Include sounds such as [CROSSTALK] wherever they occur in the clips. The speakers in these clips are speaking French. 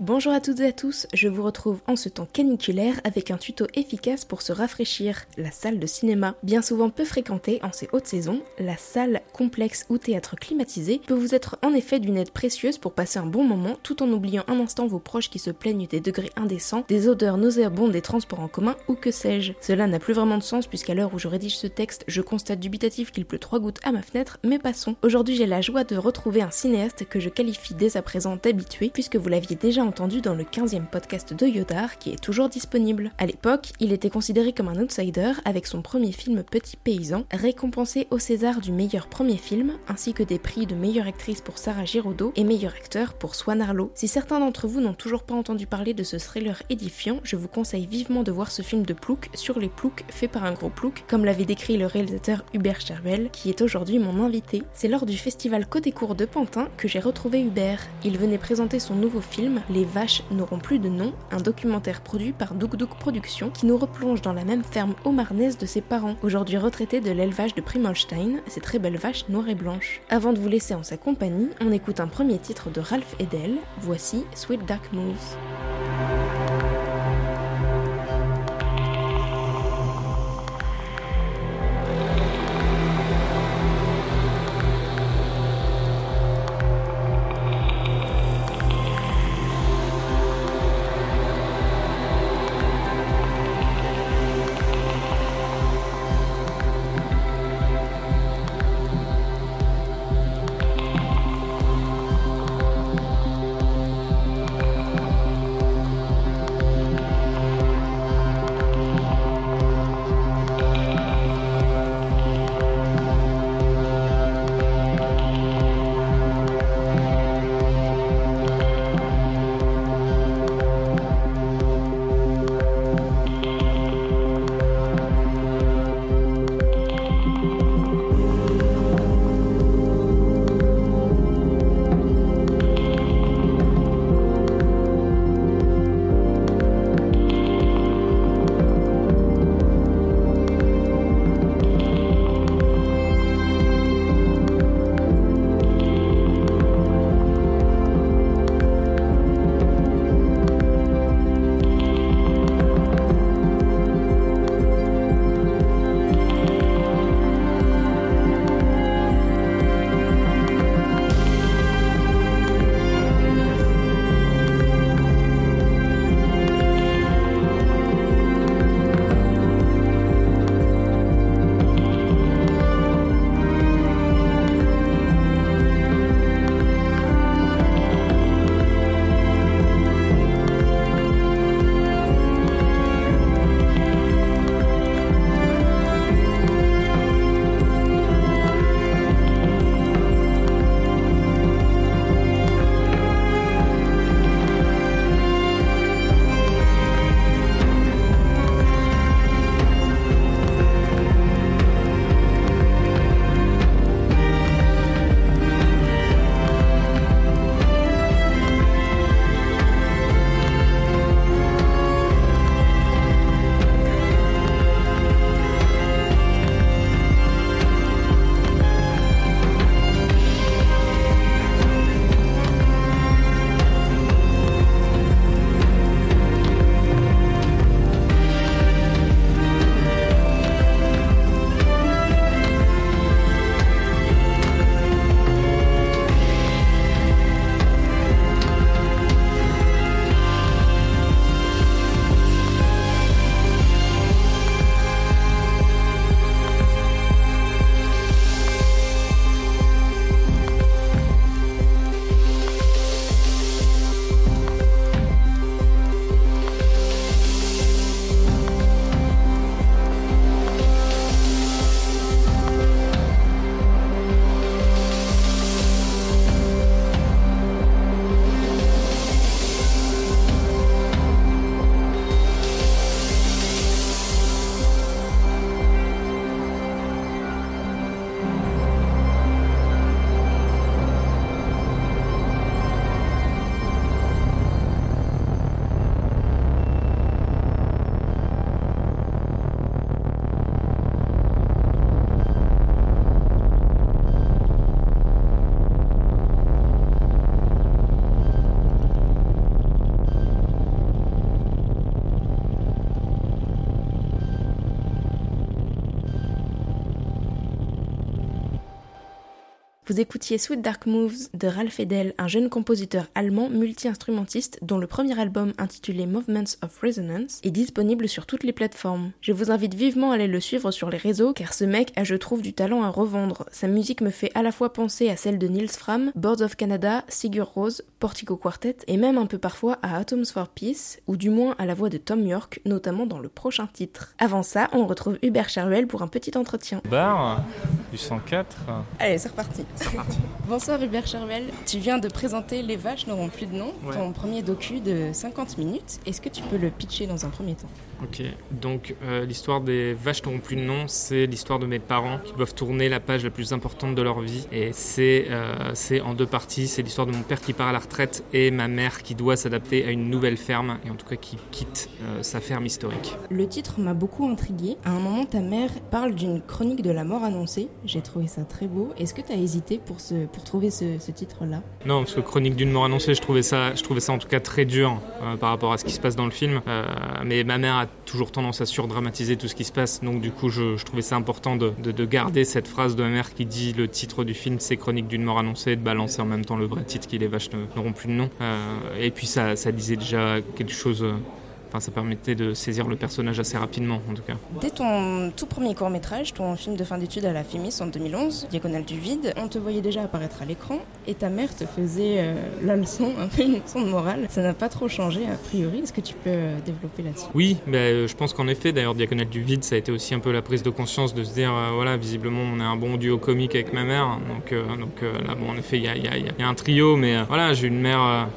Bonjour à toutes et à tous, je vous retrouve en ce temps caniculaire avec un tuto efficace pour se rafraîchir, la salle de cinéma. Bien souvent peu fréquentée en ces hautes saisons, la salle complexe ou théâtre climatisé peut vous être en effet d'une aide précieuse pour passer un bon moment tout en oubliant un instant vos proches qui se plaignent des degrés indécents, des odeurs nauséabondes des transports en commun ou que sais-je. Cela n'a plus vraiment de sens puisqu'à l'heure où je rédige ce texte, je constate dubitatif qu'il pleut trois gouttes à ma fenêtre, mais passons. Aujourd'hui j'ai la joie de retrouver un cinéaste que je qualifie dès à présent d'habitué puisque vous l'aviez déjà entendu dans le 15e podcast de Yodar qui est toujours disponible. À l'époque, il était considéré comme un outsider avec son premier film Petit Paysan, récompensé au César du meilleur premier film, ainsi que des prix de meilleure actrice pour Sarah Giraudot et meilleur acteur pour Swan Arlo. Si certains d'entre vous n'ont toujours pas entendu parler de ce thriller édifiant, je vous conseille vivement de voir ce film de plouc sur les ploucs fait par un gros plouc, comme l'avait décrit le réalisateur Hubert Chervel, qui est aujourd'hui mon invité. C'est lors du festival Côté Court de Pantin que j'ai retrouvé Hubert. Il venait présenter son nouveau film, Les Vaches n'auront plus de nom, un documentaire produit par Douk Douk Productions qui nous replonge dans la même ferme haut-marnaise de ses parents, aujourd'hui retraités de l'élevage de Primolstein, ces très belles vaches noires et blanches. Avant de vous laisser en sa compagnie, on écoute un premier titre de Ralph Edel, voici Sweet Dark Moves. Vous écoutiez Sweet Dark Moves de Ralph Edel, un jeune compositeur allemand multi-instrumentiste dont le premier album intitulé Movements of Resonance est disponible sur toutes les plateformes. Je vous invite vivement à aller le suivre sur les réseaux car ce mec a je trouve du talent à revendre. Sa musique me fait à la fois penser à celle de Nils Fram, Boards of Canada, Sigur Rose, Portico Quartet et même un peu parfois à Atoms for Peace ou du moins à la voix de Tom York, notamment dans le prochain titre. Avant ça, on retrouve Hubert Charuel pour un petit entretien. Du 104. Allez, c'est reparti. [LAUGHS] Bonsoir Hubert Charuel, tu viens de présenter Les vaches n'auront plus de nom, ton premier docu de 50 minutes. Est-ce que tu peux le pitcher dans un premier temps? Ok, donc euh, l'histoire des vaches n'auront plus de nom, c'est l'histoire de mes parents qui doivent tourner la page la plus importante de leur vie. Et c'est euh, en deux parties. C'est l'histoire de mon père qui part à la retraite et ma mère qui doit s'adapter à une nouvelle ferme, et en tout cas qui quitte euh, sa ferme historique. Le titre m'a beaucoup intrigué. À un moment, ta mère parle d'une chronique de la mort annoncée. J'ai trouvé ça très beau. Est-ce que tu as hésité pour, ce, pour trouver ce, ce titre-là? Non, parce que chronique d'une mort annoncée, je trouvais ça, je trouvais ça en tout cas très dur par rapport à ce qui se passe dans le film. mais ma mère a toujours tendance à surdramatiser tout ce qui se passe. Donc du coup, je, trouvais ça important de, garder cette phrase de ma mère qui dit le titre du film, c'est Chronique d'une mort annoncée, de balancer en même temps le vrai titre qui les vaches n'auront plus de nom. Euh, et puis ça, ça disait déjà quelque chose ça permettait de saisir le personnage assez rapidement, en tout cas. Dès ton tout premier court métrage, ton film de fin d'études à la Fémis en 2011, Diagonale du vide, on te voyait déjà apparaître à l'écran et ta mère te faisait euh, la leçon, [LAUGHS] un peu une leçon de morale. Ça n'a pas trop changé a priori. Est-ce que tu peux euh, développer là-dessus? Oui, mais euh, je pense qu'en effet, d'ailleurs, Diagonale du vide, ça a été aussi un peu la prise de conscience de se dire, voilà, visiblement, on est un bon duo comique avec ma mère. Donc, donc là, bon, en effet, il y a, un trio, mais voilà, j'ai une mère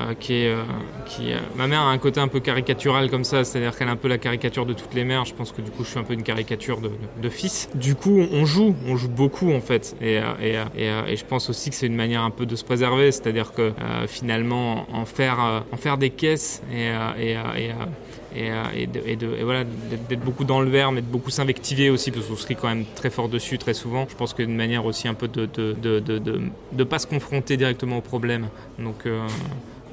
euh, qui est, euh, qui, euh, ma mère a un côté un peu caricatural comme ça, c'est-à-dire qu'elle est un peu la caricature de toutes les mères. Je pense que du coup, je suis un peu une caricature de, fils. Du coup, on joue, on joue beaucoup en fait, et, et, et, je pense aussi que c'est une manière un peu de se préserver, c'est-à-dire que finalement, en faire, en faire des caisses et, et, et, voilà, d'être beaucoup dans le verre, mais de beaucoup s'invectiver aussi, parce qu'on se rit quand même très fort dessus très souvent. Je pense qu'une manière aussi un peu de ne de, de, pas se confronter directement au problème. Donc,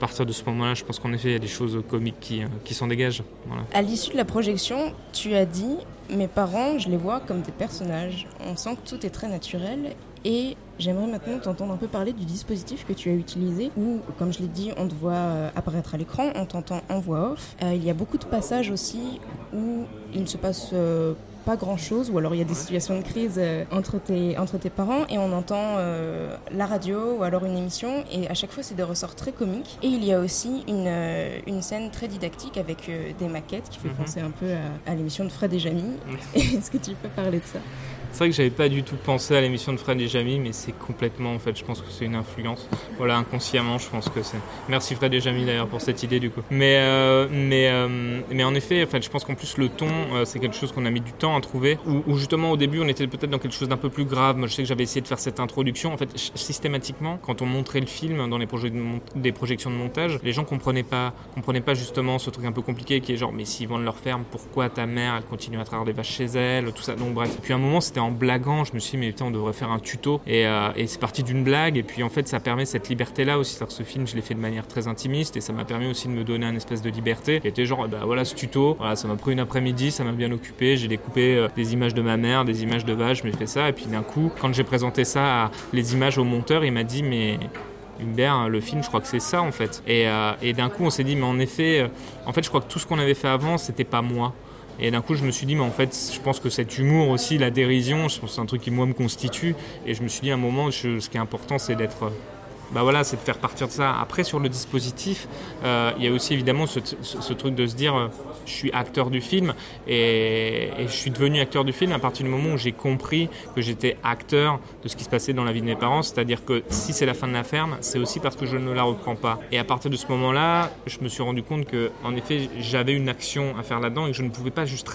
partir de ce moment-là, je pense qu'en effet, il y a des choses comiques qui, euh, qui s'en dégagent. À l'issue de la projection, tu as dit Mes parents, je les vois comme des personnages. On sent que tout est très naturel. Et j'aimerais maintenant t'entendre un peu parler du dispositif que tu as utilisé, où, comme je l'ai dit, on te voit euh, apparaître à l'écran, on t'entend en voix off. Euh, il y a beaucoup de passages aussi où il ne se passe pas grand chose, ou alors il y a des situations de crise euh, entre, tes, entre tes parents et on entend euh, la radio ou alors une émission et à chaque fois c'est des ressorts très comiques. Et il y a aussi une, euh, une scène très didactique avec des maquettes qui fait mhm. penser un peu à, à l'émission de Fred et Jamie. [LAUGHS] Est-ce que tu peux parler de ça? C'est vrai que j'avais pas du tout pensé à l'émission de Fred et Jamie, mais c'est complètement en fait, je pense que c'est une influence. Voilà, inconsciemment, je pense que c'est. Merci Fred et Jamie d'ailleurs pour cette idée du coup. Mais euh, mais euh, mais en effet, en fait, je pense qu'en plus le ton, euh, c'est quelque chose qu'on a mis du temps à trouver. Ou justement au début, on était peut-être dans quelque chose d'un peu plus grave. Moi, je sais que j'avais essayé de faire cette introduction. En fait, systématiquement, quand on montrait le film dans les projets des projections de montage, les gens comprenaient pas comprenaient pas justement ce truc un peu compliqué qui est genre, mais s'ils vendent leur ferme, pourquoi ta mère elle continue à traire des vaches chez elle, tout ça. Donc bref. Puis un moment, c'était en blaguant, je me suis dit, mais putain, on devrait faire un tuto. Et, euh, et c'est parti d'une blague. Et puis en fait, ça permet cette liberté-là aussi. cest que ce film, je l'ai fait de manière très intimiste et ça m'a permis aussi de me donner un espèce de liberté. Et était genre, bah voilà ce tuto. Ça m'a pris une après-midi, ça m'a bien occupé. J'ai découpé euh, des images de ma mère, des images de vaches, j'ai fait ça. Et puis d'un coup, quand j'ai présenté ça, à les images au monteur, il m'a dit, mais Hubert, le film, je crois que c'est ça en fait. Et, euh, et d'un coup, on s'est dit, mais en effet, en fait, je crois que tout ce qu'on avait fait avant, c'était pas moi. Et d'un coup, je me suis dit, mais en fait, je pense que cet humour aussi, la dérision, je pense c'est un truc qui, moi, me constitue. Et je me suis dit, à un moment, ce qui est important, c'est d'être bah voilà, c'est de faire partir de ça. Après, sur le dispositif, euh, il y a aussi évidemment ce, truc de se dire, euh, je suis acteur du film et, je suis devenu acteur du film à partir du moment où j'ai compris que j'étais acteur de ce qui se passait dans la vie de mes parents. C'est-à-dire que si c'est la fin de la ferme, c'est aussi parce que je ne la reprends pas. Et à partir de ce moment-là, je me suis rendu compte que, en effet, j'avais une action à faire là-dedans et que je ne pouvais pas juste,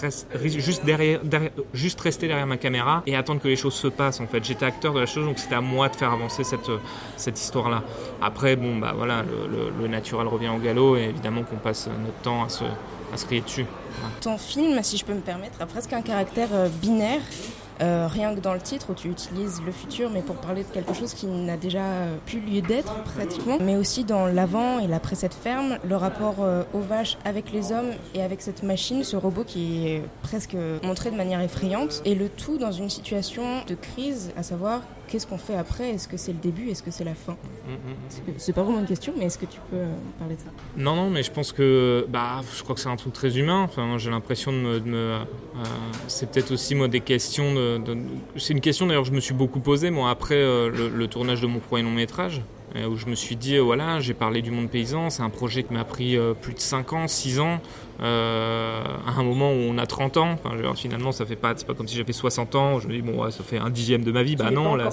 rester derrière ma caméra et attendre que les choses se passent. En fait, j'étais acteur de la chose, donc c'était à moi de faire avancer cette histoire Après, bon, bah voilà, le, naturel revient au galop et évidemment qu'on passe notre temps à se, à se crier dessus. Ton film, si je peux me permettre, a presque un caractère euh, binaire. Euh, rien que dans le titre où tu utilises le futur, mais pour parler de quelque chose qui n'a déjà plus lieu d'être pratiquement, mais aussi dans l'avant et l'après cette ferme, le rapport euh, aux vaches avec les hommes et avec cette machine, ce robot qui est presque montré de manière effrayante, et le tout dans une situation de crise, à savoir qu'est-ce qu'on fait après? Est-ce que c'est le début? Est-ce que c'est la fin? Mm, mm, mm. C'est pas vraiment une question, mais est-ce que tu peux parler de ça? Non, non, mais je pense que bah, je crois que c'est un truc très humain. Enfin, j'ai l'impression de me. c'est peut-être aussi moi des questions. De, C'est une question d'ailleurs que je me suis beaucoup posée moi après le, tournage de mon premier long métrage où je me suis dit, voilà, j'ai parlé du monde paysan, c'est un projet qui m'a pris plus de 5 ans, 6 ans, euh, à un moment où on a 30 ans. Enfin, finalement, ça fait pas, c'est pas comme si j'avais 60 ans. Je me dis bon, ça fait un dixième de ma vie. bah non, là,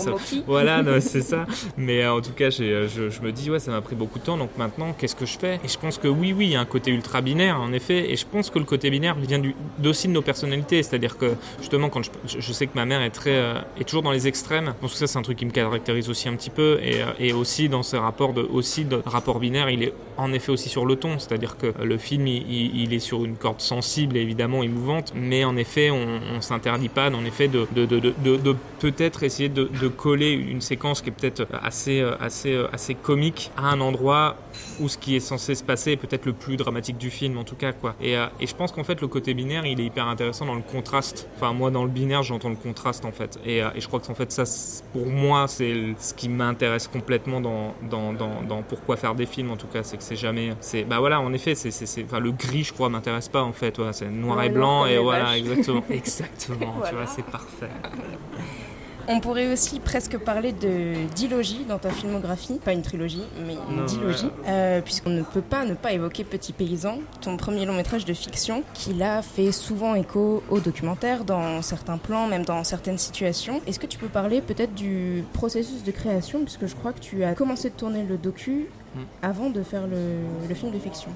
voilà, [LAUGHS] c'est ça. Mais euh, en tout cas, je, je, me dis ouais, ça m'a pris beaucoup de temps. Donc maintenant, qu'est-ce que je fais? Et je pense que oui, oui, il y a un côté ultra binaire en effet. Et je pense que le côté binaire vient d'aussi de nos personnalités. C'est-à-dire que justement, quand je, je, sais que ma mère est très, euh, est toujours dans les extrêmes. Donc ça, c'est un truc qui me caractérise aussi un petit peu. Et, et aussi dans ce rapport de, aussi de rapport binaire, il est en effet aussi sur le ton. C'est-à-dire que le film, il, il sur une corde sensible et évidemment émouvante, mais en effet, on, on s'interdit pas, en effet, de, de, de, peut-être essayer de, coller une séquence qui est peut-être assez, assez, assez comique à un endroit où ce qui est censé se passer est peut-être le plus dramatique du film, en tout cas, quoi. Et, euh, et je pense qu'en fait, le côté binaire, il est hyper intéressant dans le contraste. Enfin, moi, dans le binaire, j'entends le contraste, en fait. Et, euh, et je crois que, en fait, ça, pour moi, c'est ce qui m'intéresse complètement dans, dans, dans, pourquoi faire des films, en tout cas, c'est que c'est jamais, c'est, bah voilà, en effet, c'est, c'est, enfin, le gris, je crois, m'intéresse pas en fait. c'est noir et blanc et voilà, exactement. [LAUGHS] exactement, tu vois, c'est parfait. [LAUGHS] On pourrait aussi presque parler de dilogie dans ta filmographie, pas une trilogie, mais une dilogie, euh, puisqu'on ne peut pas ne pas évoquer Petit Paysan, ton premier long métrage de fiction, qui là fait souvent écho au documentaire dans certains plans, même dans certaines situations. Est-ce que tu peux parler peut-être du processus de création, puisque je crois que tu as commencé de tourner le docu. Avant de faire le, film de fiction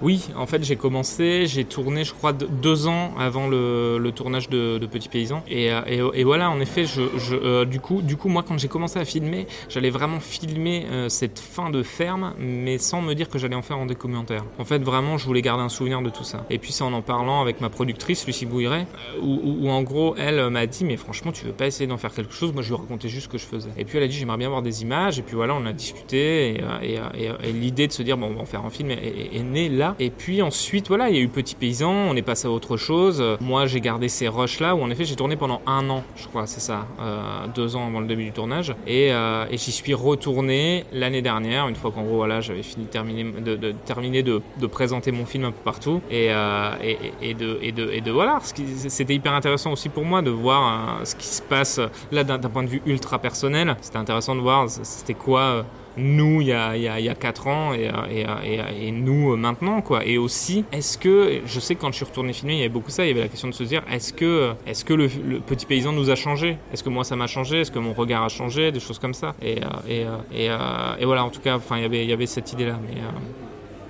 Oui, en fait j'ai commencé, j'ai tourné je crois deux ans avant le, tournage de, Petit Paysan. Et, euh, et, voilà, en effet, je, euh, du, coup, du coup, moi quand j'ai commencé à filmer, j'allais vraiment filmer euh, cette fin de ferme, mais sans me dire que j'allais en faire un documentaire. En fait, vraiment, je voulais garder un souvenir de tout ça. Et puis c'est en en parlant avec ma productrice, Lucie Bouiret, où, en gros, elle m'a dit, mais franchement, tu veux pas essayer d'en faire quelque chose? Moi, je lui racontais juste ce que je faisais. Et puis elle a dit, j'aimerais bien voir des images. Et puis voilà, on a discuté. Et, l'idée de se dire bon on va en faire un film est, née là. Et puis ensuite voilà il y a eu Petit Paysan on est passé à autre chose. Moi j'ai gardé ces rushs là où en effet j'ai tourné pendant un an je crois c'est ça euh, deux ans avant le début du tournage. Et, euh, et j'y suis retourné l'année dernière une fois qu'en gros voilà j'avais fini terminer de, terminer de, présenter mon film un peu partout. Et, euh, et, de, de, de voilà c'était hyper intéressant aussi pour moi de voir ce qui se passe là d'un point de vue ultra personnel. C'était intéressant de voir c'était quoi nous il y a, il y a, il y a 4 ans et, et, et, et, nous maintenant quoi. Et aussi est-ce que je sais que quand je suis retourné filmer il y avait beaucoup ça il y avait la question de se dire est-ce que est-ce que le, petit paysan nous a changé? Est-ce que moi ça m'a changé? Est-ce que mon regard a changé? Des choses comme ça. Et et, et, et voilà en tout cas enfin il y avait il y avait cette idée là mais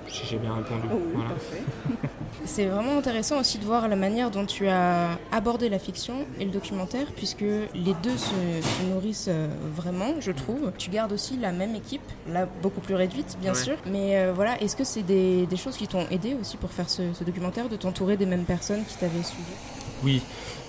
si j'ai bien répondu. Voilà. [LAUGHS] C'est vraiment intéressant aussi de voir la manière dont tu as abordé la fiction et le documentaire, puisque les deux se, nourrissent euh, vraiment, je trouve. Tu gardes aussi la même équipe, là beaucoup plus réduite, bien sûr. Mais euh, voilà, est-ce que c'est des, choses qui t'ont aidé aussi pour faire ce, ce documentaire, de t'entourer des mêmes personnes qui t'avaient suivi? Oui,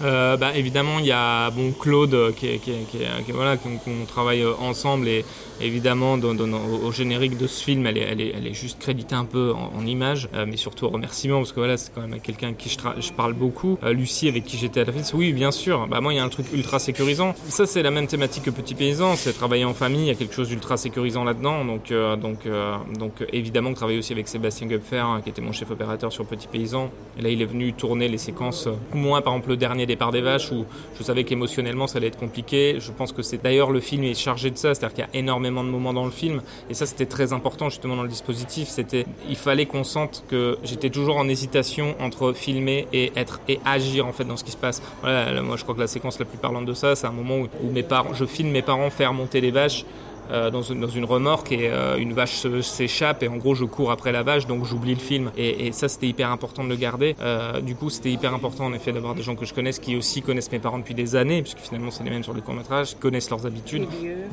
euh, bah, évidemment, il y a bon, Claude euh, qui, qui, voilà, qu'on travaille euh, ensemble et évidemment au générique de ce film, elle est, est, est juste créditée un peu en, en images, mais surtout en remerciement parce que voilà, c'est quand même quelqu'un avec qui je, parle beaucoup. Lucie avec qui j'étais à la fête, oui, bien sûr. Bah moi, il y a un truc ultra sécurisant. Ça, c'est la même thématique que Petit Paysan, c'est travailler en famille. Il y a quelque chose d'ultra sécurisant là-dedans. Donc, donc, donc évidemment, travailler aussi avec Sébastien Gupfer, hein, qui était mon chef opérateur sur Petit Paysan. Et là, il est venu tourner les séquences. Moi, par exemple, le dernier départ des vaches où je savais qu'émotionnellement ça allait être compliqué. Je pense que c'est d'ailleurs le film est chargé de ça, c'est-à-dire qu'il y a énormément de moments dans le film et ça c'était très important justement dans le dispositif. C'était, il fallait qu'on sente que j'étais toujours en hésitation entre filmer et être et agir en fait dans ce qui se passe. Moi je crois que la séquence la plus parlante de ça, c'est un moment où, où mes parents, je filme mes parents faire monter les vaches euh, dans, une, dans, une, remorque et euh, une vache s'échappe et en gros je cours après la vache donc j'oublie le film. Et, et ça c'était hyper important de le garder. Euh, du coup c'était hyper important en effet d'avoir des gens que je connaisse qui aussi connaissent mes parents depuis des années puisque finalement c'est les mêmes sur le court métrage connaissent leurs habitudes.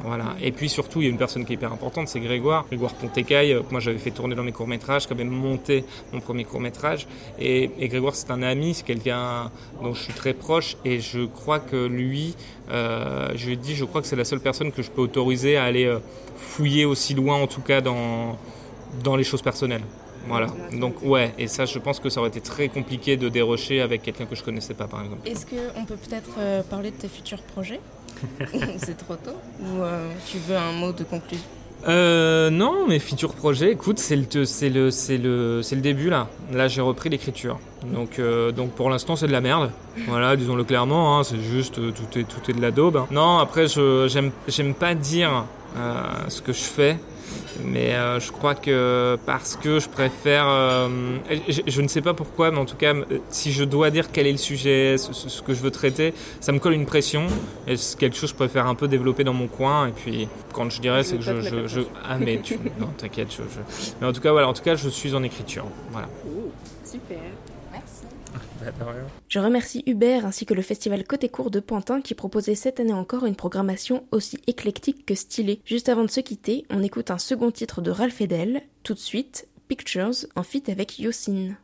Voilà. Et puis surtout il y a une personne qui est hyper importante c'est Grégoire Grégoire Pontecaille que moi j'avais fait tourner dans mes courts métrages qui avait monté mon premier court métrage et, et Grégoire c'est un ami c'est quelqu'un dont je suis très proche et je crois que lui euh, je lui ai dit, je crois que c'est la seule personne que je peux autoriser à aller euh, fouiller aussi loin, en tout cas dans, dans les choses personnelles. Voilà. Donc ouais, et ça, je pense que ça aurait été très compliqué de dérocher avec quelqu'un que je connaissais pas, par exemple. Est-ce qu'on peut peut-être euh, parler de tes futurs projets? [LAUGHS] C'est trop tôt Ou euh, tu veux un mot de conclusion? Euh, non, mes futurs projets, écoute, c'est le, c'est le, c'est le, c'est le début là. Là, j'ai repris l'écriture. Donc, euh, donc pour l'instant, c'est de la merde. Voilà, disons-le clairement. Hein, c'est juste tout est, tout est de la daube. hein. Non, après, je, j'aime, j'aime pas dire ce que je fais. Mais euh, je crois que parce que je préfère, euh, je, je ne sais pas pourquoi, mais en tout cas, euh, si je dois dire quel est le sujet, ce, ce- que je veux traiter, ça me colle une pression. Et c'est quelque chose que je préfère un peu développer dans mon coin. Et puis, quand je dirais, c'est que je, je, je- ah mais tu, non, t'inquiète, mais en tout cas, voilà, en tout cas, je suis en écriture. Voilà. Super, merci. Je remercie Hubert ainsi que le festival Côté Court de Pantin qui proposait cette année encore une programmation aussi éclectique que stylée. Juste avant de se quitter, on écoute un second titre de Ralph Edel, tout de suite, Pictures, en feat avec Yosin.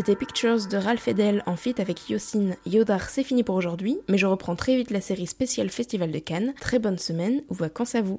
C'était Pictures de Ralph Edel en feat avec Yosin. Yodar, c'est fini pour aujourd'hui, mais je reprends très vite la série spéciale Festival de Cannes. Très bonne semaine ou vacances à vous.